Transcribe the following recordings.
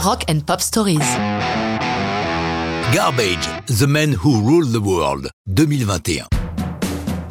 Rock and Pop Stories. Garbage, The Men Who Rule the World, 2021.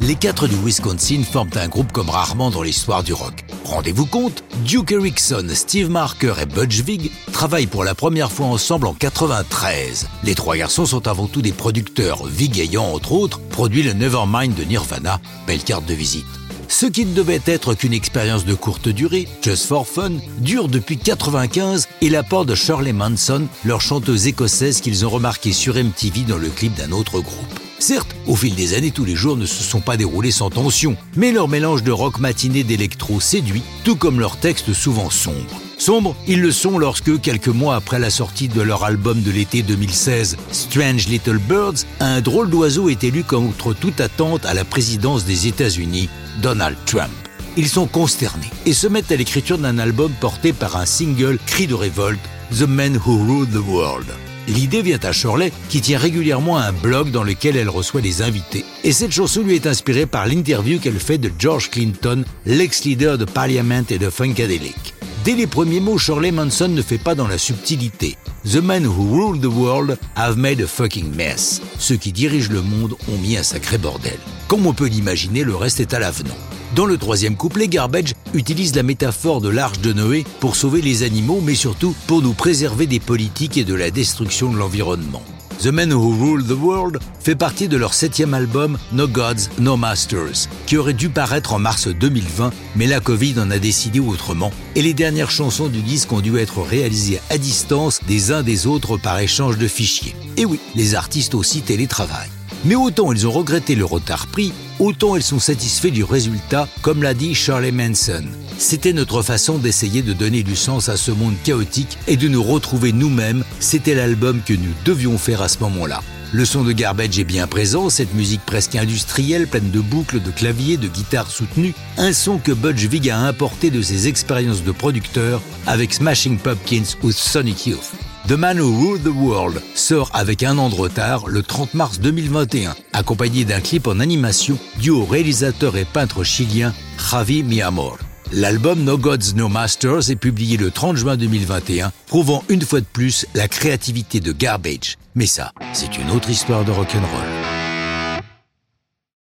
Les quatre du Wisconsin forment un groupe comme rarement dans l'histoire du rock. Rendez-vous compte, Duke Erickson, Steve Marker et Budge Vig travaillent pour la première fois ensemble en 93. Les trois garçons sont avant tout des producteurs, Vig ayant entre autres produit le Nevermind de Nirvana, belle carte de visite. Ce qui ne devait être qu'une expérience de courte durée, Just for Fun, dure depuis 95 et l'apport de Shirley Manson, leur chanteuse écossaise qu'ils ont remarqué sur MTV dans le clip d'un autre groupe. Certes, au fil des années, tous les jours ne se sont pas déroulés sans tension, mais leur mélange de rock matiné d'électro séduit, tout comme leurs textes souvent sombres. Sombres, ils le sont lorsque, quelques mois après la sortie de leur album de l'été 2016, Strange Little Birds, un drôle d'oiseau est élu contre toute attente à la présidence des États-Unis, Donald Trump. Ils sont consternés et se mettent à l'écriture d'un album porté par un single cri de révolte, The Men Who Rule the World. L'idée vient à Shirley, qui tient régulièrement un blog dans lequel elle reçoit des invités. Et cette chanson lui est inspirée par l'interview qu'elle fait de George Clinton, l'ex-leader de Parliament et de Funkadelic. Dès les premiers mots, Shirley Manson ne fait pas dans la subtilité. The men who rule the world have made a fucking mess. Ceux qui dirigent le monde ont mis un sacré bordel. Comme on peut l'imaginer, le reste est à l'avenant. Dans le troisième couplet, Garbage utilise la métaphore de l'arche de Noé pour sauver les animaux, mais surtout pour nous préserver des politiques et de la destruction de l'environnement. The Men Who Rule the World fait partie de leur septième album No Gods, No Masters, qui aurait dû paraître en mars 2020, mais la Covid en a décidé autrement, et les dernières chansons du disque ont dû être réalisées à distance des uns des autres par échange de fichiers. Et oui, les artistes aussi télétravaillent. Mais autant ils ont regretté le retard pris, autant ils sont satisfaits du résultat, comme l'a dit Charlie Manson. C'était notre façon d'essayer de donner du sens à ce monde chaotique et de nous retrouver nous-mêmes. C'était l'album que nous devions faire à ce moment-là. Le son de Garbage est bien présent, cette musique presque industrielle, pleine de boucles, de claviers, de guitares soutenues, un son que Budge Vig a importé de ses expériences de producteur avec Smashing Pumpkins ou Sonic Youth. The Man Who Ruled the World sort avec un an de retard le 30 mars 2021, accompagné d'un clip en animation dû au réalisateur et peintre chilien Javi Miamor. L'album No Gods No Masters est publié le 30 juin 2021, prouvant une fois de plus la créativité de Garbage. Mais ça, c'est une autre histoire de rock'n'roll.